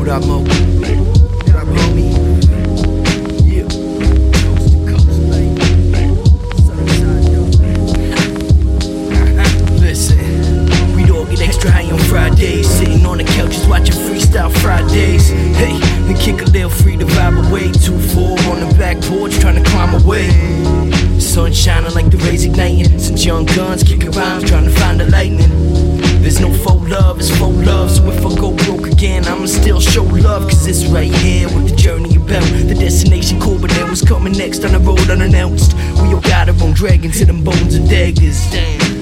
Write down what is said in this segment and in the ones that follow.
What up, Mo? What up, homie? Listen, we all get extra high on Fridays. Sitting on the couches watching Freestyle Fridays. Hey, and kick a little free to vibe away. Two four on the back porch trying to climb away. Sun shining like the rays igniting. Since young guns kicking rhymes trying to find the lightning. There's no faux love, it's faux love. So if I go broke again, I'ma still show love. Cause it's right here with the journey about. The destination cool, but then what's coming next on the road unannounced. We all got our own dragons in them bones and daggers.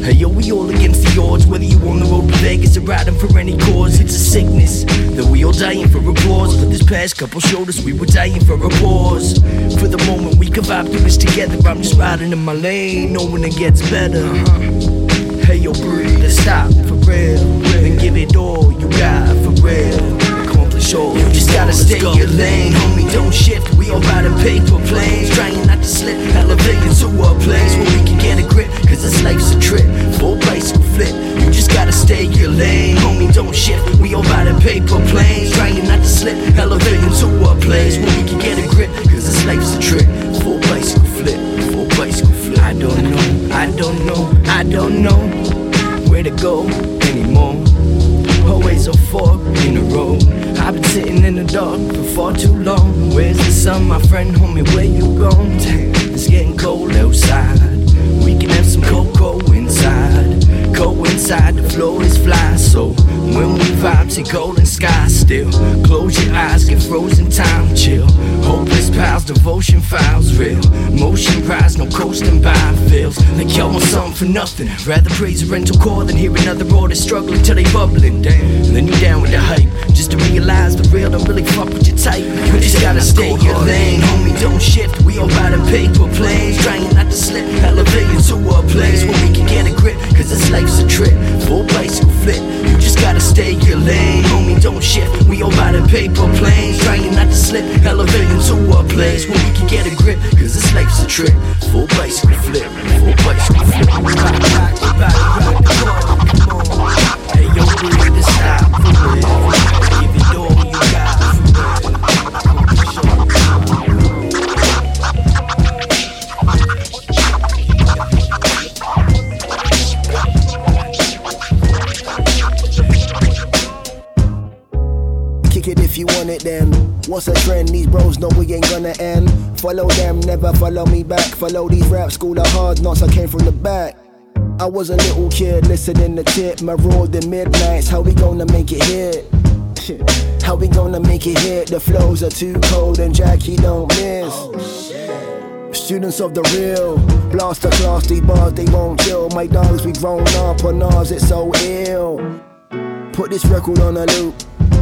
Hey yo, we all against the odds. Whether you on the road to Vegas or riding for any cause, it's a sickness. That we all dying for applause. But this past couple showed us we were dying for applause. For the moment we can vibe through this together. I'm just riding in my lane, knowing it gets better. Hey yo, breathe and stop real. And give it all you got for real. Accomplish all. You just gotta stay in your lane, homie. Don't shift. We all riding paper planes, trying not to slip. Elevating to a place where we can get a grip. Cause this life's a trip. Full bicycle flip. You just gotta stay in your lane, homie. Don't shift. We all riding paper planes, trying not to slip. Elevating to a place where we can get a grip. For too long. Where's the sun, my friend? Homie, where you gone? It's getting cold outside. We can have some cocoa inside. Go inside, the floor is fly. So when we vibe, see golden skies still. Close your eyes, get frozen time, chill. Hopeless pals, devotion files, real. Motion prize, no coasting by feels like y'all want something for nothing. Rather praise a rental car than hear another artist struggling till they bubbling. Damn. Then you down with the hype, just to realize the real don't really fuck with your type. You just gotta stay your lane, homie. Don't shift. We all riding paper planes, trying not to slip. Elevating to a place where we can get a grip. Cause this life's a trip, full bicycle flip. You just gotta stay your lane, homie. Don't shift. We all riding paper planes, trying not to slip. Elevating to a place where we can get a grip. Cause this life's a trip, full bicycle flip. Full bicycle flip. Rock, rock, rock, rock, rock, come on, come on. Hey, yo, breathe and stop for real. Follow them, never follow me back. Follow these rap school of hard knocks, I came from the back. I was a little kid listening to tip, my maraud the midnights. How we gonna make it hit? How we gonna make it hit? The flows are too cold and Jackie don't miss. Oh, Students of the real, blast the class, these bars they won't kill. My dogs, we grown up on ours, it's so ill. Put this record on a loop.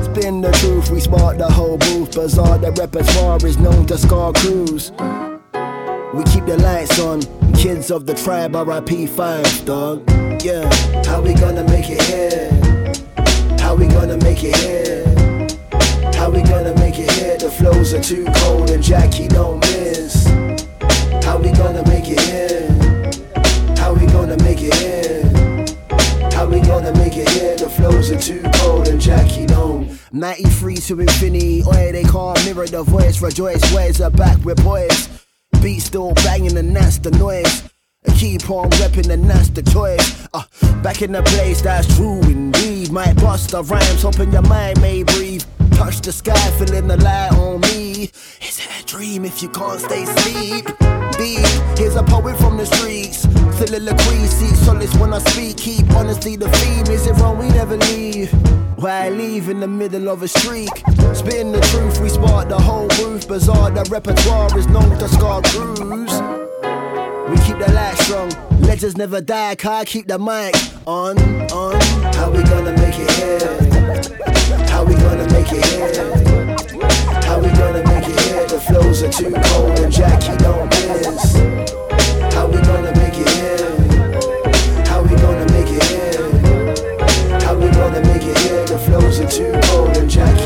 Spin the truth, we spark the whole booth. Bizarre, the repertoire is known to scar crews. We keep the lights on. Kids of the tribe, RIP Phife Dawg. Yeah. How we gonna make it here? We gonna make it here? How we gonna make it here? The flows are too cold and Jackie don't miss. How we gonna make it here? How we gonna make it here? How we gonna make it here? The flows are too cold and Jackie don't. 93 to infinity, oi, they can't mirror the voice. Rejoice, where's the back with boys? Beat still banging and that's the noise. Keep on repping the choice. Uh, back in the place, that's true indeed. Might bust the rhymes, hoping your mind may breathe. Touch the sky, feeling the light on me. Is it a dream if you can't stay asleep? Beat, here's a poet from the streets. Soliloquy, seek solace when I speak. Keep honesty the theme. Is it wrong? We never leave. Why leave in the middle of a streak? Spitting the truth, we spark the whole roof. Bizarre, the repertoire is known to scar crews. Keep the light strong. Legends never die, car keep the mic on, on. How we gonna make it here? How we gonna make it here? How we gonna make it here? The flows are too cold and Jackie don't miss. How we gonna make it here? How we gonna make it here? How we gonna make it here? The flows are too cold and Jackie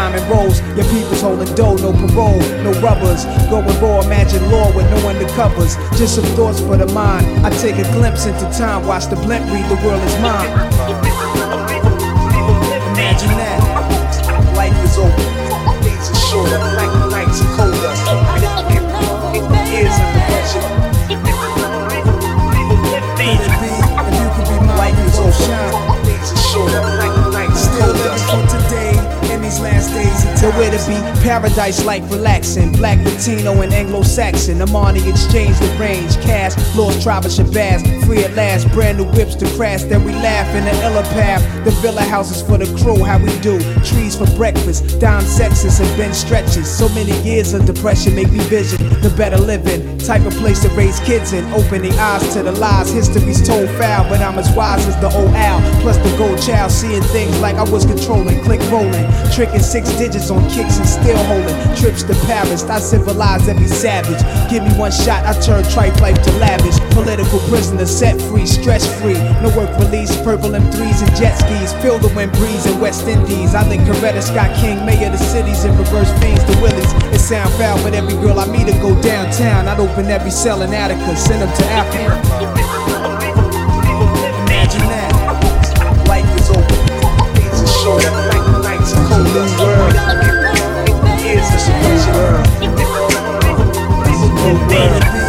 diamond rolls. Your people's holding dough, no parole, no rubbers. Going raw, imagine law with no undercovers. Just some thoughts for the mind. I take a glimpse into time, watch the blimp read the world is mine. Imagine that. Life is over. Days are shorter, night, nights are colder. Years under pressure. Be? If you could be mine, life is over. Days are shorter, last days where to be paradise like relaxing. Black, Latino, and Anglo Saxon. Amani exchange the range. Cash, lost tribe Shabazz. Free at last. Brand new whips to crash. Then we laugh in the illa path. The villa houses for the crew. How we do. Trees for breakfast. Down sexes and Benz stretches. So many years of depression make me vision the better living. Type of place to raise kids in. Open the eyes to the lies. History's told foul. But I'm as wise as the old owl. Plus the gold child. Seeing things like I was controlling. Click rolling. Tricking six digits on kicks and still holding trips to Paris. I civilize every savage. Give me one shot, I turn tripe life to lavish. Political prisoner set free, stress free. No work release, purple M3s and jet skis. Feel the wind breeze in West Indies. I think Coretta Scott King, mayor of the cities, in reverse fiends to Willies. It sound foul, but every girl I meet to go downtown. I'd open every cell in Attica, send them to Africa. Imagine that. New world. Here's the solution. This is new world.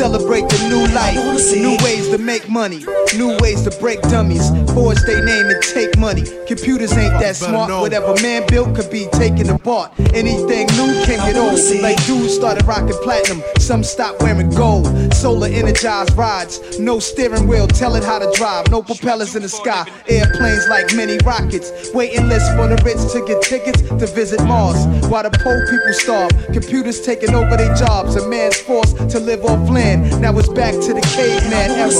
celebrate the new life. New ways to make money, new ways to break dummies. Forge their name and take money. Computers ain't that smart. Whatever man built could be taken apart. Anything new can get old. Like dudes started rocking platinum, some stopped wearing gold. Solar energized rides, no steering wheel, tell it how to drive. No propellers in the sky, airplanes like mini rockets. Waiting list for the rich to get tickets to visit Mars. While the poor people starve, computers taking over their jobs. A man's forced to live off land. Now it's back to the caveman era.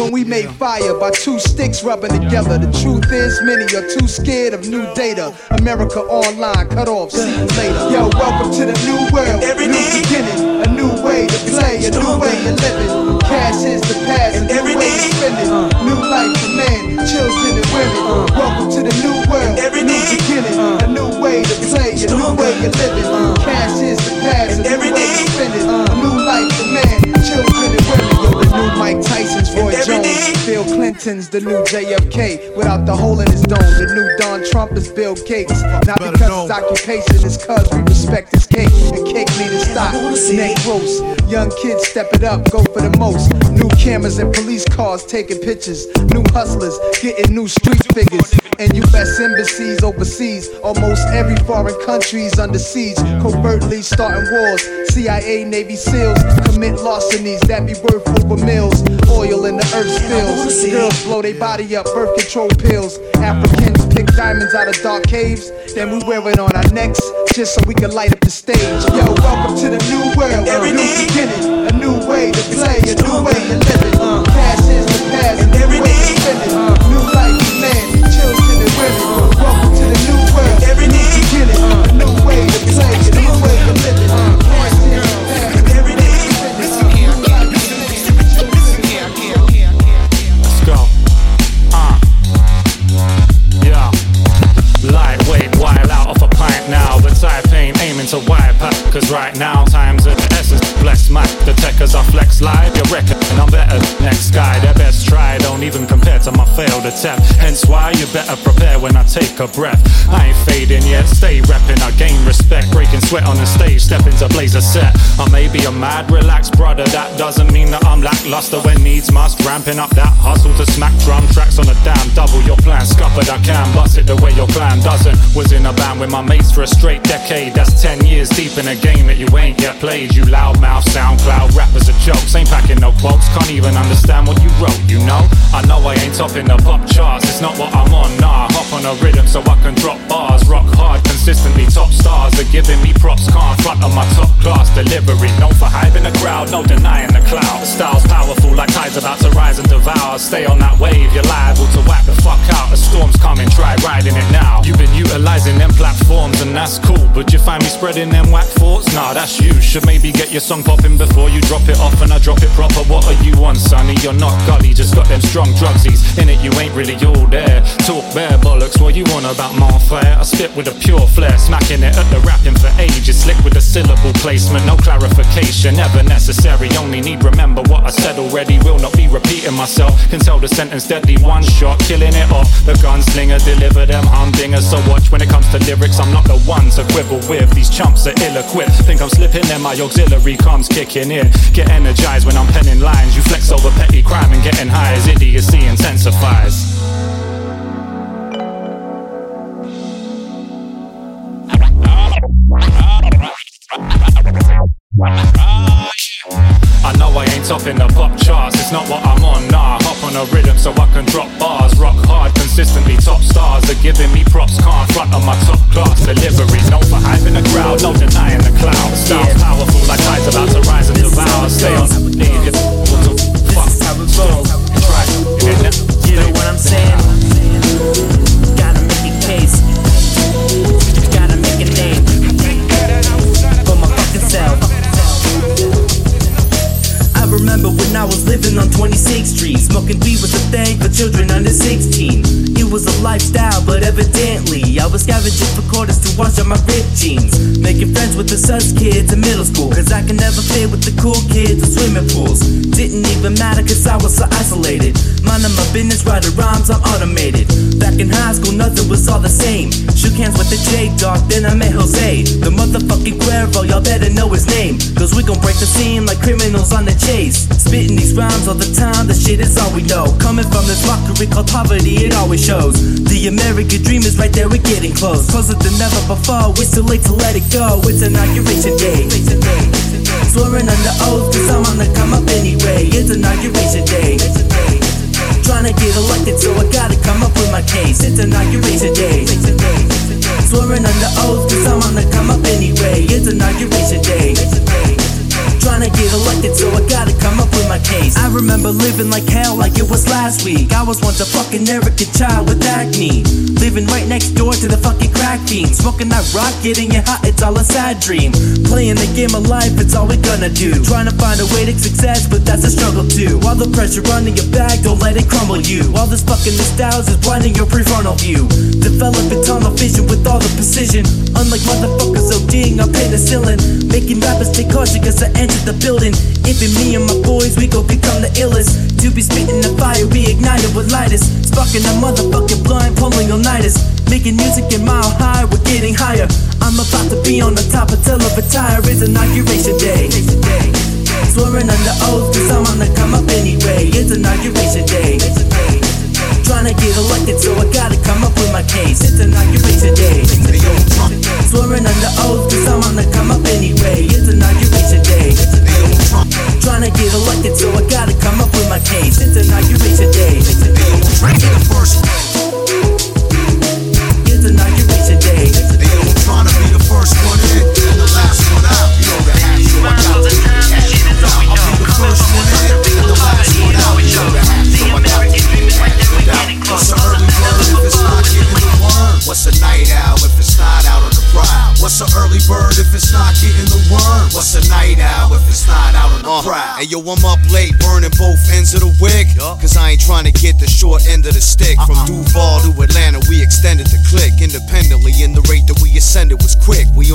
When we made fire by two sticks rubbing together. The truth is, many are too scared of new data. America online, cut off, see you later. Yo, welcome to the new world. New beginning, way to play, a new way of living. Cash is the past, a new way to spend it. New life for men, children, and women. Welcome to the new world. New beginning, a new way to play, a new way of living. Cash is the past, a new way to spend it. A new life for men children and women. New Mike Tyson's Roy Jones. Bill Clinton's the new JFK without the hole in his dome. The new Don Trump is Bill Gates. Not because his occupation is cuz we respect his cake. And cake need a stop. Neck roast. Young kids step it up, go for the most. New cameras and police cars taking pictures. New hustlers getting new street figures. And US embassies overseas. Almost every foreign country's under siege. Covertly starting wars. CIA, Navy SEALs commit larcenies that be worth over mills. Oil in the earth spills. Girls blow their body up, birth control pills. Africans pick diamonds out of dark caves. Then we wear it on our necks just so we can light up the stage. Yo, welcome to the new world. A new beginning, a new way to play, a new way to live it. Past is the past, a new way to spend it. New life women. Welcome to the new world. New beginning, a new way to play, a new way to live it. To wipe out. Cause right now, times of the essence. Bless my the techers, I flex live. You reckon I'm better next guy. Their best try don't even compare to my failed attempt. Hence why you better prepare when I take a breath. I ain't fading yet, stay repping. I gain respect, breaking sweat on the stage, step into blazer set. I may be a mad, relaxed brother. That doesn't mean that I'm lackluster when needs must. Ramping up that hustle to smack drum tracks on a damn double. Your plan scuppered, I can bust it the way your plan doesn't. Was in a band with my mates for a straight decade. That's 10 years deep in a game that you ain't yet played. You loudmouth, SoundCloud rappers are jokes. Ain't packing no quotes, can't even understand what you wrote, you know? I know I ain't topping the pop charts, it's not what I'm on, nah. Hop on a rhythm so I can drop bars. Rock hard, consistently top stars are giving me props. Can't front on my top class delivery. Known for hyping the crowd, no denying the cloud. Style's powerful like tides about to rise and devour. Stay on that wave, you're liable to whack the fuck out. A storm's coming, try riding it now. You've been utilizing them platforms and that's cool. But you find me spreading them whack thoughts? Nah, that's you. Should maybe get your song popping before you drop it off and I drop it proper. What are you on, sonny? You're not gully, just got them strong drugsies. In it, you ain't really all there. Talk bare bollocks, what you want about my frere? I spit with a pure flair, smacking it at the rapping for ages. Slick with the syllable placement, no clarification, never necessary. Only need remember what I said already. Will not be repeating myself. Can tell the sentence deadly, one shot, killing it off. The gunslinger deliver them humdingers. So watch when it comes to lyrics, I'm not the one to quibble with. These chumps are ill equipped. Think I'm slipping, then my auxiliary comes kicking in. Get energized when I'm penning lines. You flex over petty crime and getting high as idiocy intensifies. I know I ain't topping the pop charts, it's not what I'm on, nah. Hop on a rhythm so I can drop bars. Rock hard, consistently top stars are giving me props. Can't front on my top class delivery. Known for hyping the crowd, no denying the cloud. Style's powerful like tides about to rise and devour. Stay on the need, what the fuck? how it goes. Try, know, You know what I'm saying? Remember when I was living on 26th Street. Smoking weed was a thing for children under 16. It was a lifestyle, but evidently I was scavenging for quarters to wash out my ripped jeans. Making friends with the sus kids in middle school. Cause I can never fit with the cool kids in swimming pools. Didn't even matter cause I was so isolated. Minding my business, writing rhymes, I'm automated. Back in high school, nothing was all the same. Shook hands with the J Dog, then I met Jose. The motherfucking Cuervo, y'all better know his name. We gon' break the scene like criminals on the chase. Spitting these rhymes all the time, the shit is all we know. Coming from this mockery called poverty, it always shows. The American dream is right there, we're getting close. Closer than ever before, we're too late to let it go. It's inauguration day. Swearing under oath, cause I'm on the come up anyway. It's inauguration day. Trying to get elected, so I gotta come up with my case. It's inauguration day. Swearing under oath, cause I'm on the come up anyway. It's inauguration day. Trying to get elected, so I gotta come up with my case. I remember living like hell, like it was last week. I was once a fucking arrogant child with acne. Living right next door to the fucking crack fiend. Smoking that rock, getting it hot, it's all a sad dream. Playing the game of life, it's all we're gonna do. Trying to find a way to success, but that's a struggle too. While the pressure running your back, don't let it crumble you. While this fucking nostalgia is blinding your prefrontal view. Developing tunnel vision with all the precision. Unlike motherfuckers ODing on penicillin. Making rappers take caution cause I entered the building. If it me and my boys, we gon' become the illest. To be spitting the fire, we ignited with lighters. Sparking a motherfucking blind, pulling nighters. Making music in mile high, we're getting higher. I'm about to be on the top until I retire. It's inauguration day. Swearing under oath, cause I'm on the come up anyway. It's inauguration day. Trying to get elected, so I gotta come up with my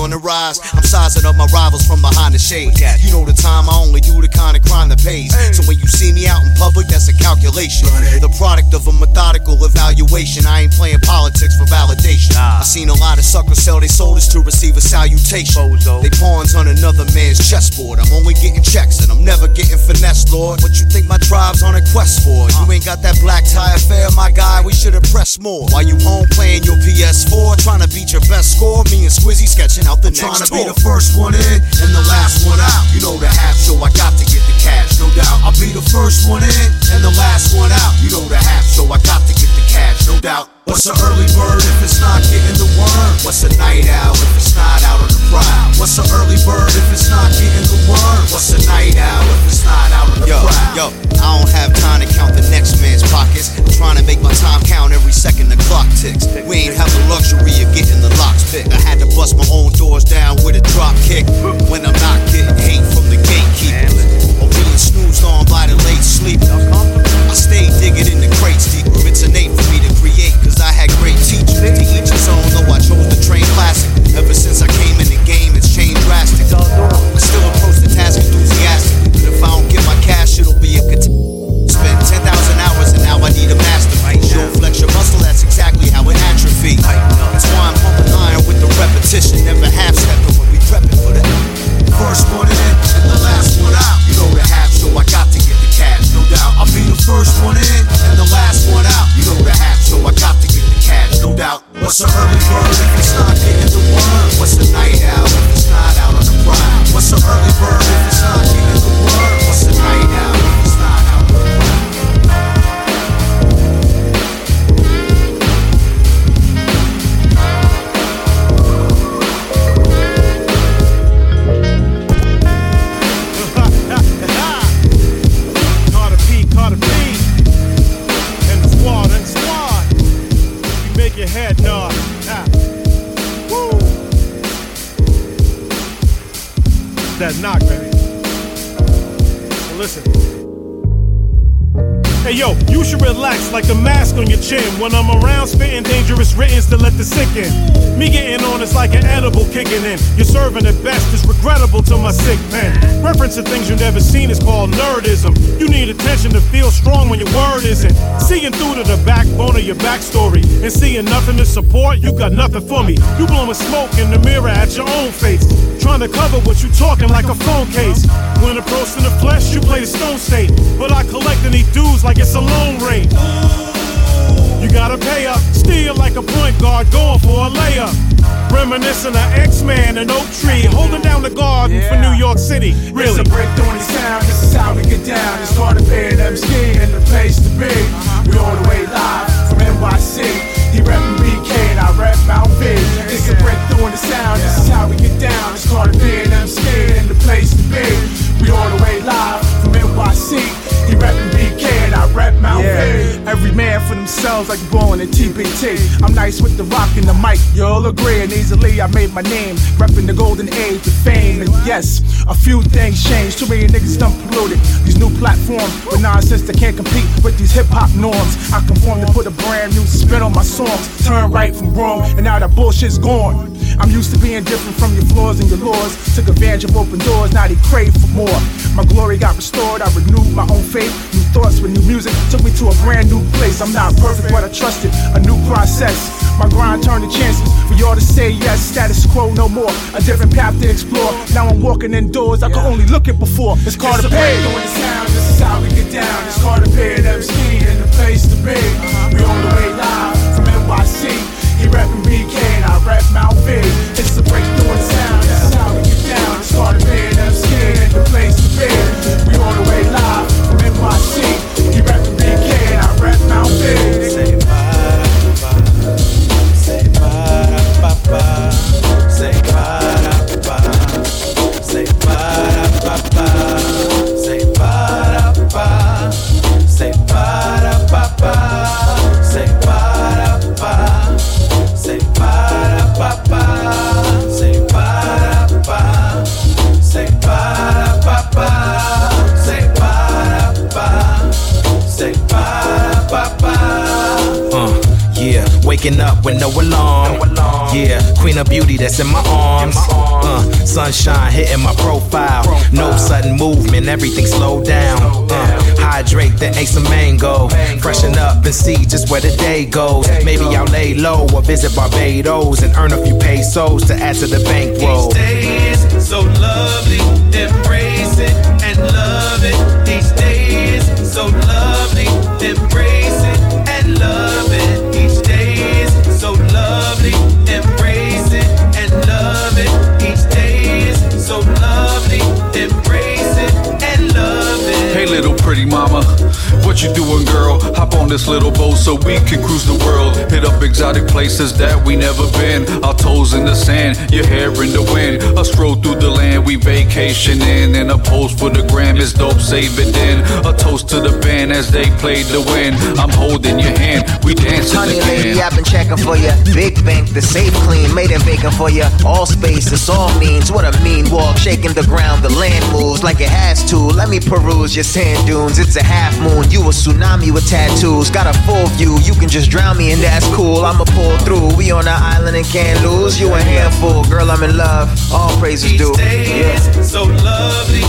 on the rise. I'm sizing up my rivals from behind the shade. You know the time I only do the kind of crime that pays. So when you see me out in public, that's a calculation. The product of a methodical evaluation. I ain't playing politics for validation. I seen a lot of suckers sell their souls to receive a salutation. They pawns on another man's chessboard. I'm only getting checks and I'm never getting finesse, Lord. What you think my tribe's on a quest for? You ain't got that black tie affair, my guy. We should've pressed more. While you home playing your PS4, trying to beat your best score. Me and Squizzy sketching out the I'm next Trying to be the first one in and the last one out. You know the half show, I got to get the cash, no doubt. I'll be the first one in and the last one out. You know the half show, I got to get the cash, no doubt. What's an early bird if it's not getting the worm? What's a night owl if it's not out on the prowl? What's an early bird if it's not getting the worm? What's a night owl if it's not out on the yo, prowl? Yo, I don't have time to count the next man's pockets. I'm trying to make my time count every second the clock ticks. We ain't have the luxury of getting the locks picked. I had to bust my own doors down with a drop kick when I'm not getting hate from the gatekeepers or being snoozed on by the late sleepers. I stay digging in the crates deeper. It's innate for me to create, cause I had great teachers. To each his own, though I chose to train classic. Ever since I came in the game, it's changed drastic. I still approach the task enthusiastic. But if I don't get my cash, it'll be a cat- Spent 10,000 hours and now I need a masterpiece. You don't flex your muscle, that's exactly how it atrophies. That's why I'm pumping iron with the repetition. Never half stepping when we prepping for the First one What's an early bird if it's not getting the worm? What's a night owl if it's not out on the prowl? What's an early bird if it's not getting the worm? Chin. When I'm around spitting dangerous writtens to let the sick in. Me getting on is like an edible kicking in. You're serving at best, it's regrettable to my sick pen. Reference to things you never seen is called nerdism. You need attention to feel strong when your word isn't. Seeing through to the backbone of your backstory and seeing nothing to support, you got nothing for me. You blowing smoke in the mirror at your own face. Trying to cover what you talking like a phone case. When approached in the flesh, you play the stone state. But I collect any dues like it's a loan rate. You gotta pay up, steal like a point guard, going for a layup. Reminiscing of X-Man and Oak Tree, holding down the garden for New York City. Really? It's a breakthrough in the sound, this is how we get down. It's hard to pay them ski and the place to be. We all the way live from NYC. He reppin' BK and I rep Mount V. It's a breakthrough in the sound, this is how we get down. It's hard to pay them ski and the place to be. We all the way live from NYC. He reppin' BK and I rep Mount V. Themselves like born in TBT. I'm nice with the rock and the mic, you'll agree. And easily I made my name, reppin' the golden age of fame. And yes, a few things changed. Too many niggas done polluted these new platforms with nonsense that can't compete with these hip hop norms. I conform to put a brand new spin on my songs. Turn right from wrong, and now that bullshit's gone. I'm used to being different from your flaws and your laws. Took advantage of open doors, now they crave for more. My glory got restored, I renewed my own faith. New thoughts with new music took me to a brand new place. I'm not perfect, but I trusted a new process. My grind turned to chances for y'all to say yes. Status quo no more, a different path to explore. Now I'm walking indoors, I could only look at before. It's called a pay. Doing the sound, this is how we get down. It's called a pay, MC and the place to be. We on the way live from NYC. He reppin' BK and I rep Mount V. It's a breakthrough in sound, this is how we get down. It's called a pay, waking up with no alarm. Yeah, queen of beauty that's in my arms. Uh, sunshine hitting my profile. No sudden movement, everything slowed down. Uh, hydrate, then ate some mango. Freshen up and see just where the day goes. Maybe I'll lay low or visit Barbados and earn a few pesos to add to the bankroll. Each day is so lovely, embrace it and love it. Each day is so lovely, embrace pretty mama. What you doing, girl? Hop on this little boat so we can cruise the world. Hit up exotic places that we never been. Our toes in the sand, your hair in the wind. A stroll through the land we vacation in. And a pose for the gram is dope, save it then. A toast to the band as they played the win. I'm holding your hand, we dancing Honey again. lady, I've been checking for ya. Big bank, the safe clean, made in bacon for ya. All space, this all means. What a mean walk, shaking the ground, the land moves like it has to. Let me peruse your sand dunes. It's a half moon, you a tsunami with tattoos. Got a full view, you can just drown me and that's cool. I'ma pull through. We on the island and can't lose. You a handful, girl. I'm in love. All praises due. days so lovely,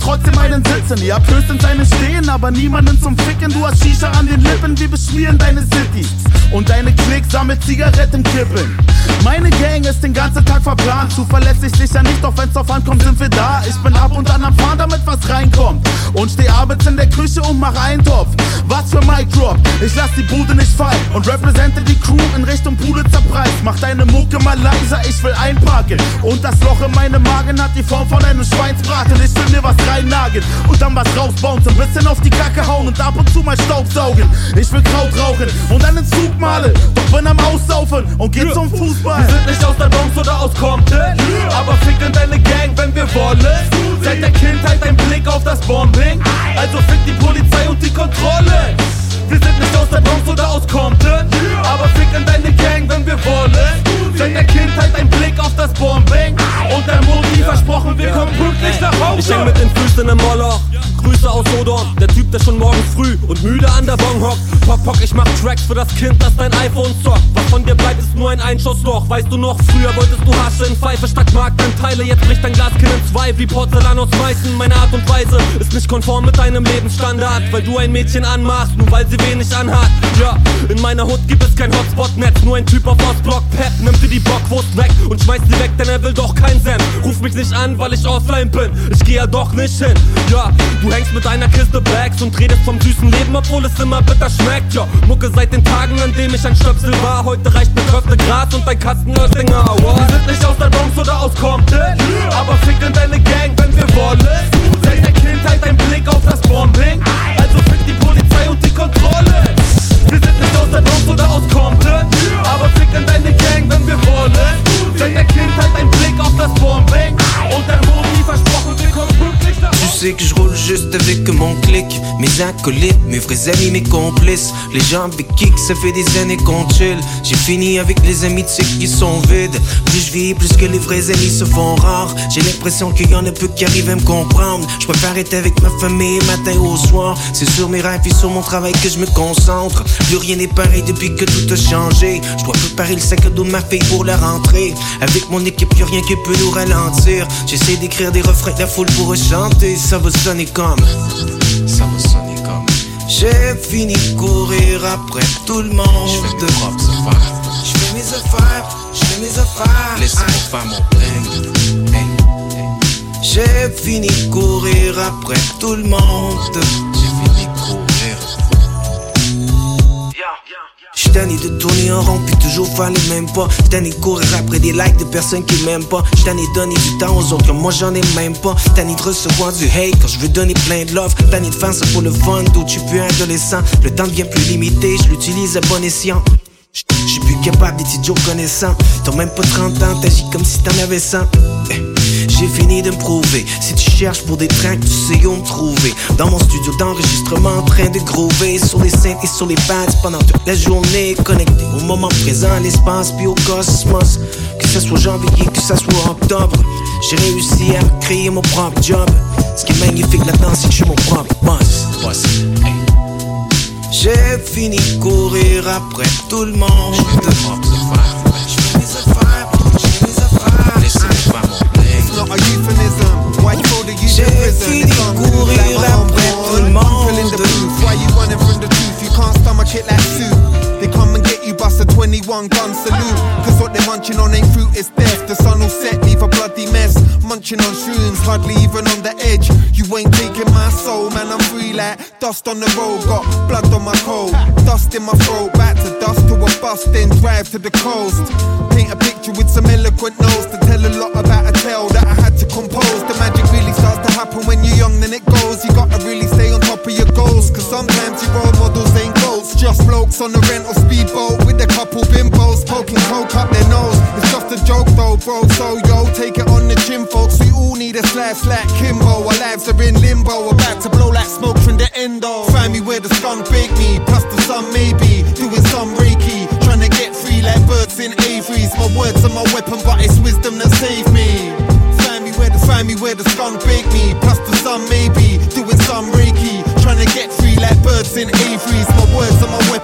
trotzdem einen Sitzen. Ihr habt höchstens einen Stehen, aber niemanden zum Ficken. Du hast Shisha an den Lippen, wir beschmieren deine City. Und deine Klicks sammelt Zigarettenkippen. Meine Gang ist den ganzen Tag verplant. Zuverlässig sicher nicht, doch wenn's drauf ankommt, sind wir da. Ich bin ab und an am Fahren, damit was reinkommt. Und steh abends in der Küche und mach Eintopf. Was für Mic Drop, ich lass die Bude nicht fallen. Und represente die Crew in Richtung Pulitzer Preis. Mach deine Mucke mal leiser, ich will einparken. Und das Loch in meinem Magen hat die Form von einem Schweinsbraten. Ich will mir was reinnageln und dann was rausbauen. So ein bisschen auf die Kacke hauen und ab und zu mal Staubsaugen. Ich will Kraut rauchen und einen Zug male. Doch bin am Aussaufen und geh zum Fußball. Wir sind nicht aus der Bronx oder aus Compton, aber ficken deine Gang, wenn wir wollen. Seit der Kindheit ein Blick auf das Bombing, also fick die Polizei und die Kontrolle. Wir sind nicht aus der Bronx oder aus Compton, aber ficken deine Gang, wenn wir wollen. Seit der Kindheit ein Blick auf das Bombing und der Modi versprochen, wir kommen pünktlich nach Hause. Ich häng mit den Füßen im Moloch. Grüße aus Sodom, der Typ, der schon morgens früh und müde an der Bon hockt. Pock, pock, ich mach Tracks für das Kind, das dein iPhone zockt. Was von dir bleibt, ist nur ein Einschussloch. Weißt du noch, früher wolltest du Hasche in Pfeife statt Marktanteile. Jetzt bricht dein Glaskind in zwei, wie Porzellan aus Meißen. Meine Art und Weise ist nicht konform mit deinem Lebensstandard, weil du ein Mädchen anmachst, nur weil sie wenig anhat. Ja, in meiner Hut gibt es kein Hotspot-Netz, nur ein Typ auf Ostblock. Pep nimmt dir die Bockwurst weg und schmeißt sie weg, denn er will doch kein Senf. Ruf mich nicht an, weil ich offline bin. Ich geh ja doch nicht hin. Ja, du hängst mit einer Kiste Bags und redest vom süßen Leben, obwohl es immer bitter schmeckt. Ja, Mucke seit den Tagen, an dem ich ein Stöpsel war. Heute reicht mir Köfte Gras und ein Kasten Oerdinger. Wir sind nicht aus der Bronx oder aus Compton, aber ficken deine Gang, wenn wir wollen. Seit der Kindheit ein Blick auf das Bombing, also fick die Polizei und die Kontrolle. Wir sind nicht aus der Bronx oder aus Compton, aber ficken deine Gang, wenn wir wollen. Seit der Kindheit ein Blick auf das Bombing und der Modi versprochen, wir Tu sais que je roule juste avec mon clic. Mes acolytes, mes vrais amis, mes complices. Les gens avec qui ça fait des années qu'on chill. J'ai fini avec les amis de ceux qui sont vides. Plus je vis, plus que les vrais amis se font rares. J'ai l'impression qu'il y en a peu qui arrivent à me comprendre. Je préfère être avec ma famille matin au soir. C'est sur mes rêves et sur mon travail que je me concentre. Plus rien n'est pareil depuis que tout a changé. Je dois préparer le sac à dos de ma fille pour la rentrée. Avec mon équipe, y'a rien qui peut nous ralentir. J'essaie d'écrire des refrains que la foule pourra chanter Ça va sonner comme. Ça va sonner comme. J'ai fini de courir après tout le monde. Je fais mes propres affaires. Je fais mes affaires, je fais mes affaires. Laissez-moi faire mon thing Hey. J'ai fini de courir après tout le monde. J'ai fini de courir J'suis tanné de tourner en rond puis toujours faire les mêmes pas. J'suis tanné de courir après des likes de personnes qui m'aiment pas. J'suis tanné de donner du temps aux autres moi j'en ai même pas. Tanné de recevoir du hate quand je veux donner plein de love. Tanné de faire ça pour le fun d'où tu peux adolescent. Le temps devient plus limité, je l'utilise à bon escient. J'suis plus capable d'être idiot connaissant. T'as même pas 30 ans, t'agis comme si t'en avais 100 Eh. J'ai fini de me prouver. Si tu cherches pour des tracks, tu sais où me trouver. Dans mon studio d'enregistrement, en train de groover. Sur les synths et sur les pads pendant toute la journée. Connecté au moment présent, à l'espace puis au cosmos. Que ça soit janvier, que ça soit octobre. J'ai réussi à créer mon propre job. Ce qui est magnifique là-dedans, c'est que je suis mon propre boss. boss. Hey. J'ai fini de courir après tout le monde. Euphemism. Why you throw the youth in prison? It's unruly like my homeboy. Uncle in the booth. Why you running from the truth? You can't stomach it like soup. They come and get you, bust a 21 gun salute. Cause what they're munching on ain't fruit, it's death. The sun will set, leave a bloody mess. munching on shrooms, hardly even on the edge. You ain't taking my soul, man. I'm free like dust on the road. Got blood on my coat, dust in my throat. Back to dust to a bust, then drive to the coast. Paint a picture with some eloquent notes On the rental speedboat with a couple bimbos poking coke up their nose. It's just a joke though, bro. So yo, take it on the chin, folks. We all need a slash like Kimbo. Our lives are in limbo, about to blow like smoke from the endo. Find me where the skunk bake me, plus the sun maybe doing some reiki. Trying to get free like birds in aviaries. My words are my weapon, but it's wisdom that saved me. Find me where the find me where the skunk bake me, plus the sun maybe doing some reiki. Trying to get free like birds in aviaries.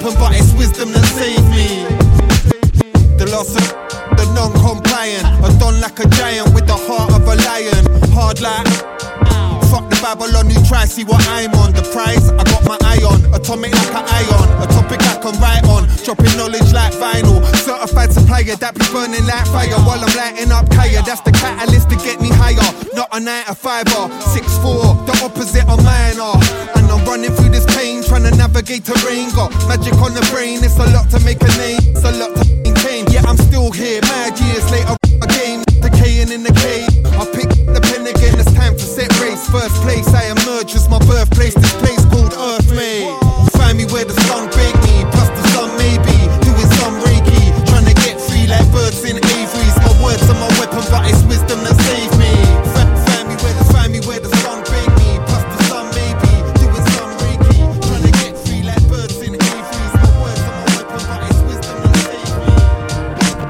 Weapon, but it's wisdom that saved me. The loss of the non-compliant, a don like a giant with the heart of a lion. Hard like Babylon who try see what I'm on. The prize I got my eye on, atomic like an ion, a topic I can write on. Dropping knowledge like vinyl, certified supplier that be burning like fire while I'm lighting up Kaya. That's the catalyst to get me higher, not a nine to five or six four. The opposite of mine are, and I'm running through this pain, trying to navigate terrain. Got magic on the brain, it's a lot to make a name, it's a lot to maintain. Yeah, I'm still here, mad years later, again, decaying in the cave. First place, I emerge as my birthplace. This place called Earth made. Find me where the sun bake me, plus the sun maybe doing some reiki. Trying to get free like birds in aviaries. My words are my weapon, but it's wisdom that saved me. Find me where the find me where the sun me, plus the sun maybe doing some reiki. Trying to get free like birds in aviaries. My words are my weapon, but it's wisdom that saved me.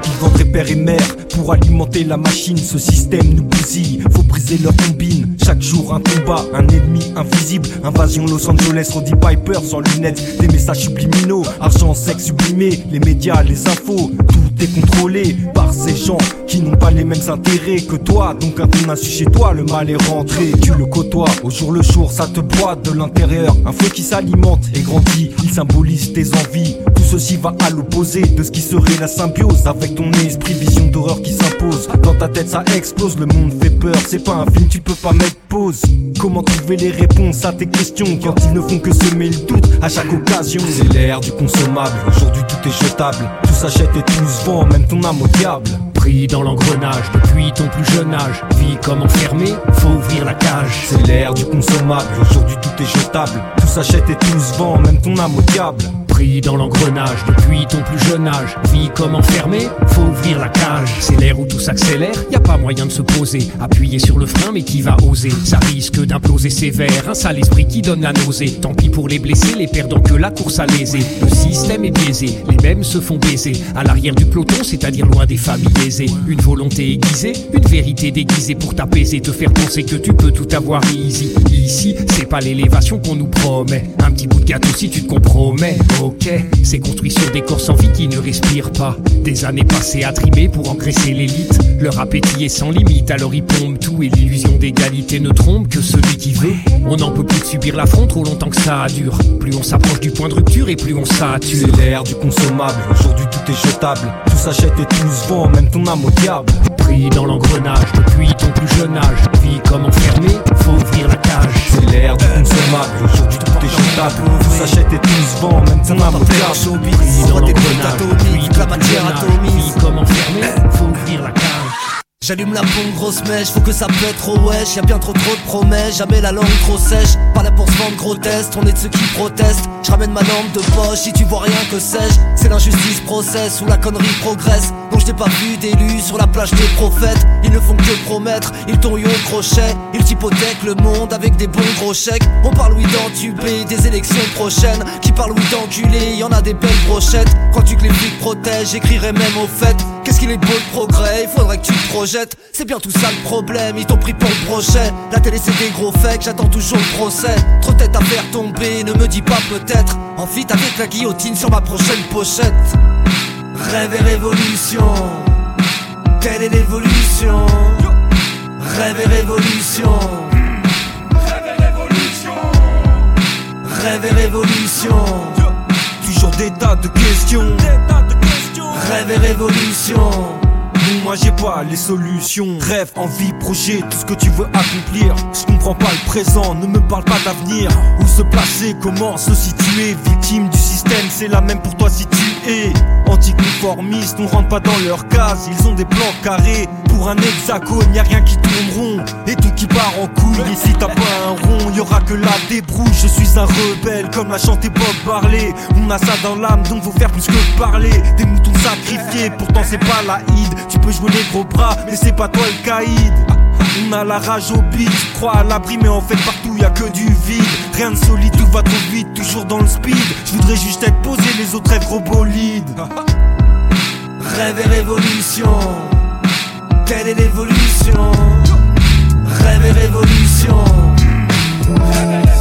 Ils vendraient père et mère pour alimenter la machine. Ce système nous bousille, faut briser leur combine. Jour un combat, un ennemi invisible. Invasion Los Angeles, Roddy Piper sans lunettes. Des messages subliminaux, argent, sexe sublimé. Les médias, les infos, tout est contrôlé ces gens qui n'ont pas les mêmes intérêts que toi. Donc un ton insu chez toi, le mal est rentré. Tu le côtoies, au jour le jour, ça te broie de l'intérieur. Un feu qui s'alimente et grandit, il symbolise tes envies. Tout ceci va à l'opposé de ce qui serait la symbiose avec ton esprit, vision d'horreur qui s'impose. Dans ta tête ça explose, le monde fait peur, c'est pas un film, tu peux pas mettre pause. Comment trouver les réponses à tes questions quand ils ne font que semer le doute à chaque occasion? C'est l'ère du consommable, aujourd'hui tout est jetable. Tout s'achète et tout se vend, même ton âme au diable. Pris dans l'engrenage depuis ton plus jeune âge. Vie comme enfermé, faut ouvrir la cage. C'est l'ère du consommable, aujourd'hui tout est jetable. Tout s'achète et tout se vend, même ton âme au diable. Dans l'engrenage depuis ton plus jeune âge. Vie comme enfermé, faut ouvrir la cage. C'est l'ère où tout s'accélère, y a pas moyen de se poser. Appuyer sur le frein, mais qui va oser? Ça risque d'imploser sévère. Un sale esprit qui donne la nausée. Tant pis pour les blessés, les perdants que la course a lésé. Le système est biaisé, les mêmes se font baiser. À l'arrière du peloton, c'est-à-dire loin des familles aisées. Une volonté aiguisée, une vérité déguisée pour t'apaiser, te faire penser que tu peux tout avoir easy. Ici, c'est pas l'élévation qu'on nous promet. Un petit bout de gâteau si tu te compromets. Ok, c'est construit sur des corps sans vie qui ne respirent pas. Des années passées à trimer pour engraisser l'élite. Leur appétit est sans limite, alors ils pompent tout et l'illusion d'égalité ne trompe que celui qui veut. On n'en peut plus de subir l'affront trop longtemps que ça dure. Plus on s'approche du point de rupture et plus on sature. C'est l'ère du consommable, aujourd'hui tout est jetable. Tout s'achète et tout se vend, même ton âme au diable. Pris dans l'engrenage depuis ton plus jeune âge. Vie comme enfermé, faut ouvrir la cage. C'est l'ère du consommable, aujourd'hui tout est jetable. Tout s'achète et tout se vend, même ton maman pleure showbiz Dans tes potes atomiques, la matière atomique Comment fermer? Faut ouvrir la cage. J'allume la pompe, grosse mèche, faut que ça pète trop wesh. Y'a bien trop trop de promesses, jamais la langue trop sèche. Pas là pour se vendre gros on est de ceux qui protestent. Je ramène ma lampe de poche, si tu vois rien que sais-je C'est l'injustice processe, où la connerie progresse. Donc je t'ai pas vu d'élu sur la plage des prophètes. Ils ne font que promettre, ils t'ont eu au crochet. Ils t'hypothèquent le monde avec des bons gros chèques. On parle oui d'entubé, des élections prochaines. Qui parle oui d'enculé, y en a des belles brochettes. Crois-tu que les flics protègent, j'écrirai même au fait. Qu'est-ce qu'il est beau le progrès, il faudrait que tu te projettes C'est bien tout ça le problème, ils t'ont pris pour le brochet La télé c'est des gros fakes, j'attends toujours le procès. Trop tête à faire tomber, ne me dis pas peut-être. En fit avec la guillotine sur ma prochaine pochette. Rêve et révolution. Quelle est l'évolution? Rêve et révolution. Rêve et révolution. Rêve et révolution. Toujours des tas de questions. Rêve et révolution moi j'ai pas les solutions. Rêve, envie, projet, tout ce que tu veux accomplir. Je comprends pas le présent, ne me parle pas d'avenir. Où se placer, comment se situer? Victime du système, c'est la même pour toi si tu es. Anticonformiste, on rentre pas dans leur case. Ils ont des plans carrés. Pour un hexagone, y a rien qui tourne rond. Et tout qui part en couille. Et si t'as pas un rond, y aura que la débrouille. Je suis un rebelle, comme l'a chanté Bob Marley. On a ça dans l'âme, donc faut faire plus que parler. Des moutons sacrifiés, pourtant c'est pas la hide. Peux jouer les gros bras, mais c'est pas toi le caïd. On a la rage au beat, crois à l'abri, mais en fait partout y a que du vide. Rien de solide, tout va trop vite, toujours dans le speed. Je voudrais juste être posé, les autres être robolides. Rêve et révolution, telle est l'évolution? Rêve et révolution. Rêve et révolution.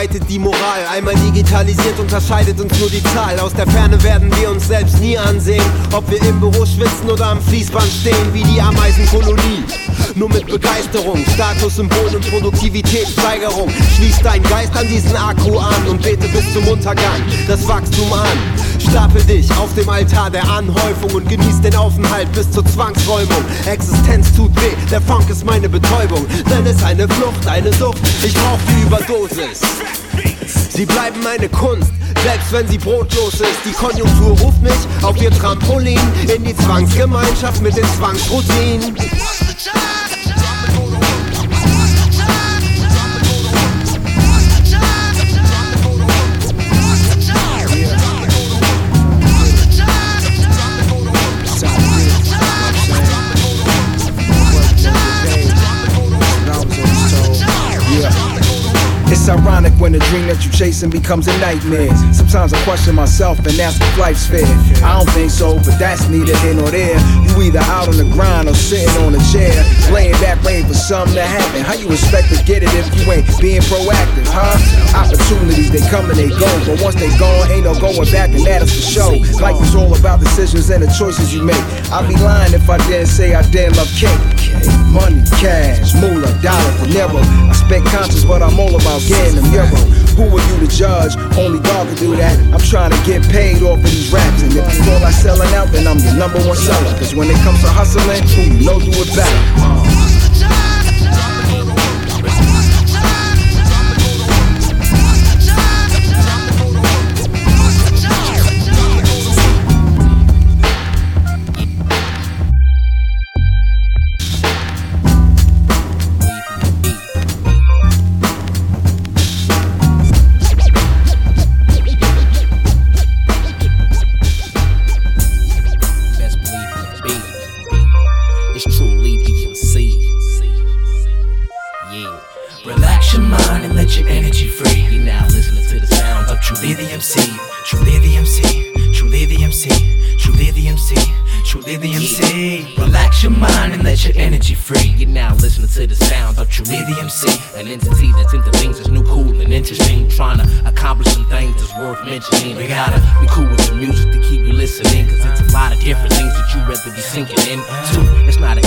Bearbeitet die Moral. Einmal digitalisiert unterscheidet uns nur die Zahl. Aus der Ferne werden wir uns selbst nie ansehen. Ob wir im Büro schwitzen oder am Fließband stehen, wie die Ameisenkolonie. Nur mit Begeisterung, Statussymbol und Produktivitätssteigerung. Schließ dein Geist an diesen Akku an und bete bis zum Untergang das Wachstum an. Stapel dich auf dem Altar der Anhäufung und genieß den Aufenthalt bis zur Zwangsräumung. Existenz tut weh, der Funk ist meine Betäubung. Denn es eine Flucht, eine Sucht, ich brauch die Überdosis. Sie bleiben meine Kunst, selbst wenn sie brotlos ist. Die Konjunktur ruft mich auf ihr Trampolin in die Zwangsgemeinschaft mit den Zwangsroutinen. Ironic when the dream that you're chasing becomes a nightmare. Sometimes I question myself and ask if life's fair. I don't think so, but that's neither here nor there. You either out on the grind or sitting on a chair, laying back waiting for something to happen. How you expect to get it if you ain't being proactive, huh? Opportunities they come and they go, but once they gone, ain't no going back, and that is for sure. Life is all about decisions and the choices you make. I'd be lying if I didn't say I didn't love cake. Money, cash, moolah, dollar, dinero. I spent conscious, but I'm all about getting them euro. Who are you to judge? Only God can do that. I'm trying to get paid off of these raps. And if you feel like selling out, then I'm your number one seller. Cause when it comes to hustling, who you know do it better.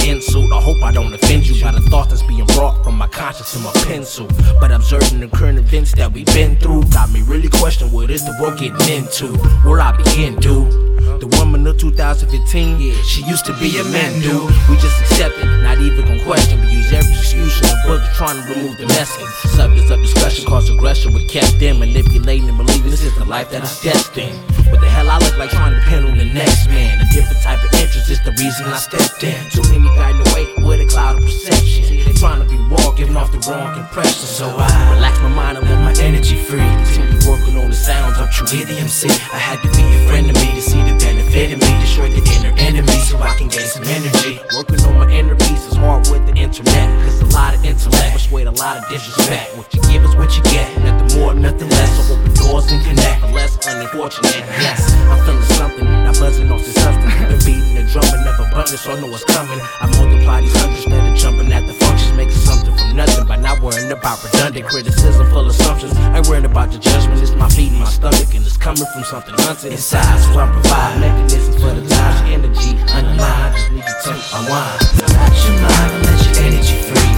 Insult, I hope I don't offend you by the thought that's being brought from my conscience to my pencil. But observing the current events that we've been through got me really questioning what is the world getting into. Where I begin, dude. The woman of 2015, yeah, she used to be a man, dude. We just accept it, not even gonna question. We use every excuse in the book trying to remove the message. Subjects of discussion cause aggression. We kept them manipulating and believing this is the life that is destined. What the hell I look like trying to depend on the next man? A different type of interest is the reason I stepped in. Too many guiding away with a cloud of perception. They trying to be raw, giving off the wrong impression. So I relax my mind and let my energy free. Continue working on the sounds of the MC. I had to be a friend to me to see the benefit in me, destroy the inner enemy so I can gain some energy. Working on my inner peace is hard with the internet. Cause a lot of intellect persuade a lot of disrespect. What you give is what you get, nothing more, nothing less. So open doors and connect. The less unfortunate, yes. I'm feeling something, not buzzing off the substance. Been beating and drumming, never button, so I know what's coming. I multiply these hundreds instead of jumping at the functions, making something from nothing by not worrying about redundant criticism, full assumptions. I ain't worrying about the judgment, it's my feet and my stomach, and it's coming from something hunted inside. So I'm providing mechanisms for the your energy underlined. Just need you to unwind. Relax your mind and let your energy free.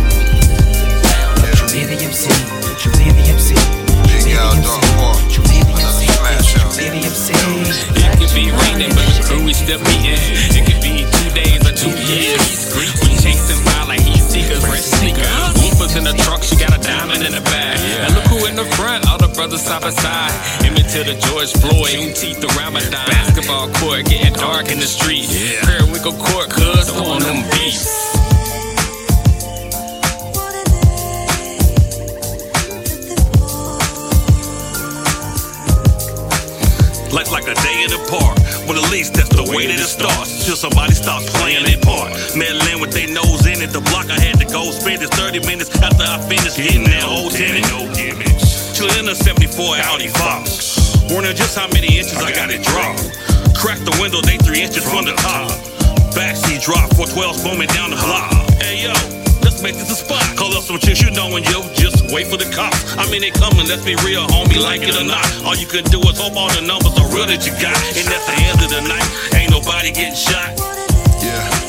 The MC, truly the MC, the MC, truly the MC. It could be raining, but the crew is still beating. It could be two days or two years. We chasing by like heat seekers, fresh sneakers. Woofers in the trunk, she got a diamond in the bag. And look who in the front, all the brothers side by side. To the George Floyd, Juneteenth to Ramadan. Basketball court, getting dark in the street. Periwinkle court, cuz on them beats. Life like a day in the park. Well, at least that's the way that it starts. Till somebody stops playing their part. Meddling with their nose in it. The block I had to go spend is 30 minutes after I finished getting that whole tenant. No. Chillin' in a 74 Audi Fox. Wondering just how many inches I got it drop. Crack the window, they three inches from the top. Backseat drop, 412 booming down the block. Hey yo, let's make this a spot. Call up some chicks you know and yo, just wait for the cops. I mean, they coming, let's be real, homie, like it or not. All you can do is hope all the numbers are real that you got. And at the end of the night, ain't nobody getting shot. Yeah.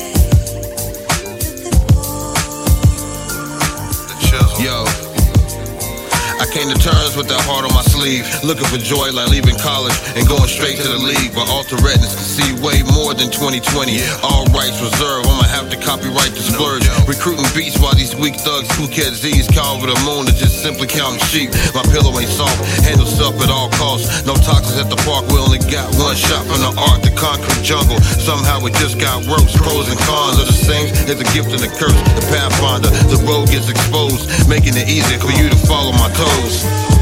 Yo. I came to terms with that heart on my sleeve. Looking for joy like leaving college and going straight to the league. But alter retinas can see way more than 2020. All rights reserved, I'ma have to copyright the splurge. Recruiting beats while these weak thugs who catch Z's call over the moon to just simply counting sheep. My pillow ain't soft, handle stuff at all costs. No toxins at the park, we only got one shot from the art, the concrete jungle. Somehow it just got worse. Pros and cons of the same. There's a gift and a curse. The pathfinder, the road gets exposed, making it easier for you to follow my toes.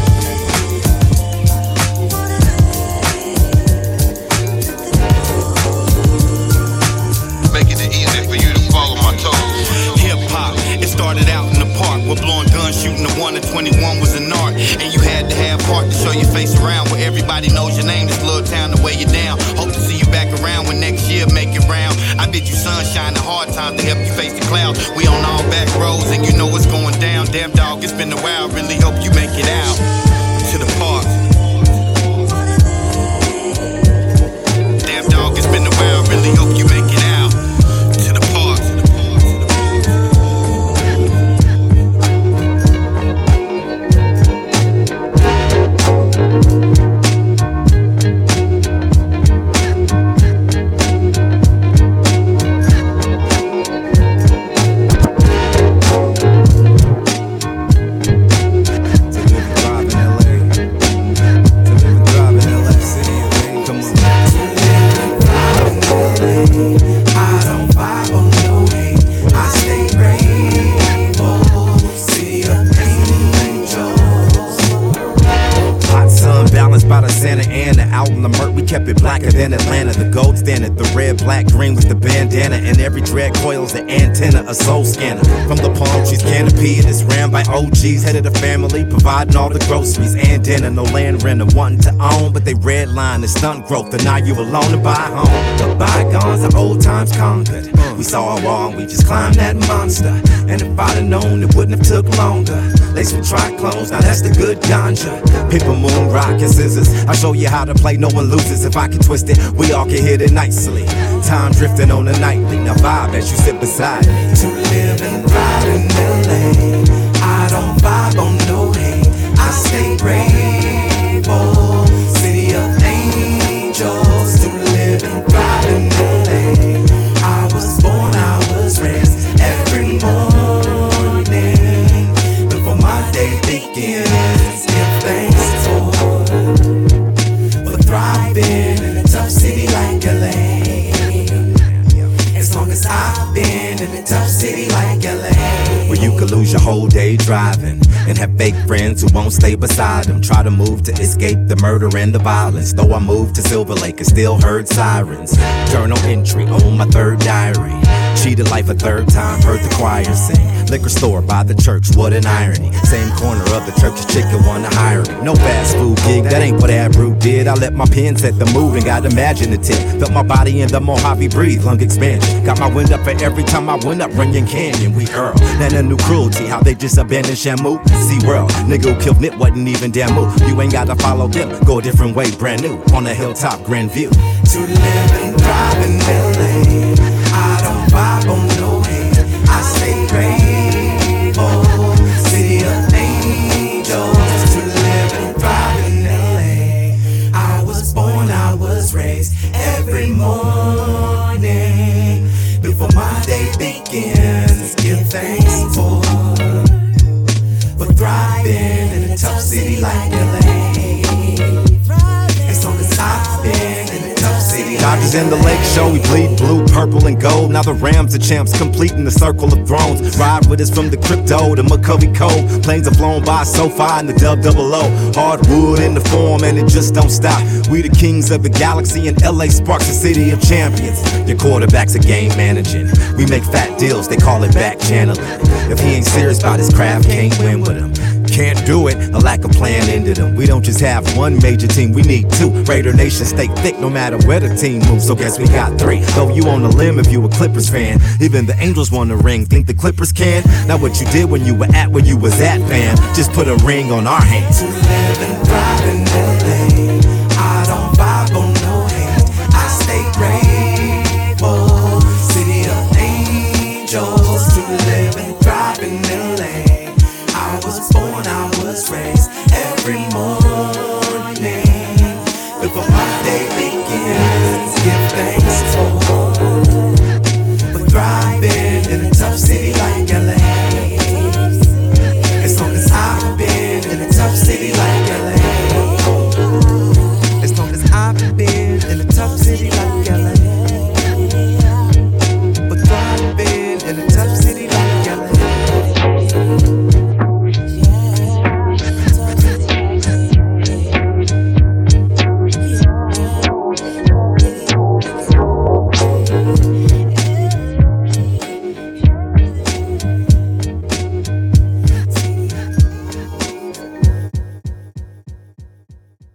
Thicker than Atlanta. The red, black, green with the bandana. And every dread coil's the antenna, a soul scanner. From the palm trees canopy, and it is ran by OGs, head of the family, providing all the groceries and dinner. No land renter wanting to own, but they redline the stunt growth. And now you alone to buy home. The bygones are old times conquered. We saw a wall, and we just climbed that monster. And if I'd have known, it wouldn't have took longer. Laced with trichomes, now that's the good ganja. Paper moon, rock and scissors. I'll show you how to play, no one loses. If I can twist it, we all can hit it nicely. Time drifting on the nightly. Now vibe as you sit beside me. To live and ride in LA. I don't vibe on no hate. I stay grateful. Driving and have fake friends who won't stay beside them. Try to move to escape the murder and the violence. Though I moved to Silver Lake and still heard sirens. Journal entry on my third diary. Cheated life a third time, heard the choir sing. Liquor store by the church, what an irony. Same corner of the church, a chicken wanna hire me. No fast food gig, that ain't what Abreu did. I let my pen set the mood and got imaginative. Felt my body in the Mojave breathe, lung expansion. Got my wind up for every time I went up Runyon Canyon. We Earl, then a new cruelty, how they just abandoned Shamu. Sea World, nigga who killed Nip wasn't even damn move. You ain't gotta follow them, go a different way, brand new. On a hilltop, grand view. To live and thrive in LA. I don't vibe on no hate. I stay grateful. Give thanks for, for thriving in a tough city like LA. Dodgers in the lake show, we bleed blue, purple, and gold. Now the Rams are champs, completing the circle of thrones. Ride with us from the crypto to McCovey Cove. Planes are flown by so far in the dub double O. Hardwood in the form, and it just don't stop. We the kings of the galaxy, and LA sparks the city of champions. Your quarterback's a game managing. We make fat deals, they call it back channeling. If he ain't serious about his craft, can't win with him. Can't do it, a lack of plan ended them. We don't just have one major team, we need two. Raider Nation stay thick no matter where the team moves, so guess we got three. Though you on the limb if you a Clippers fan. Even the Angels won the ring, think the Clippers can? Not what you did when you were at where you was at, fam. Just put a ring on our hands.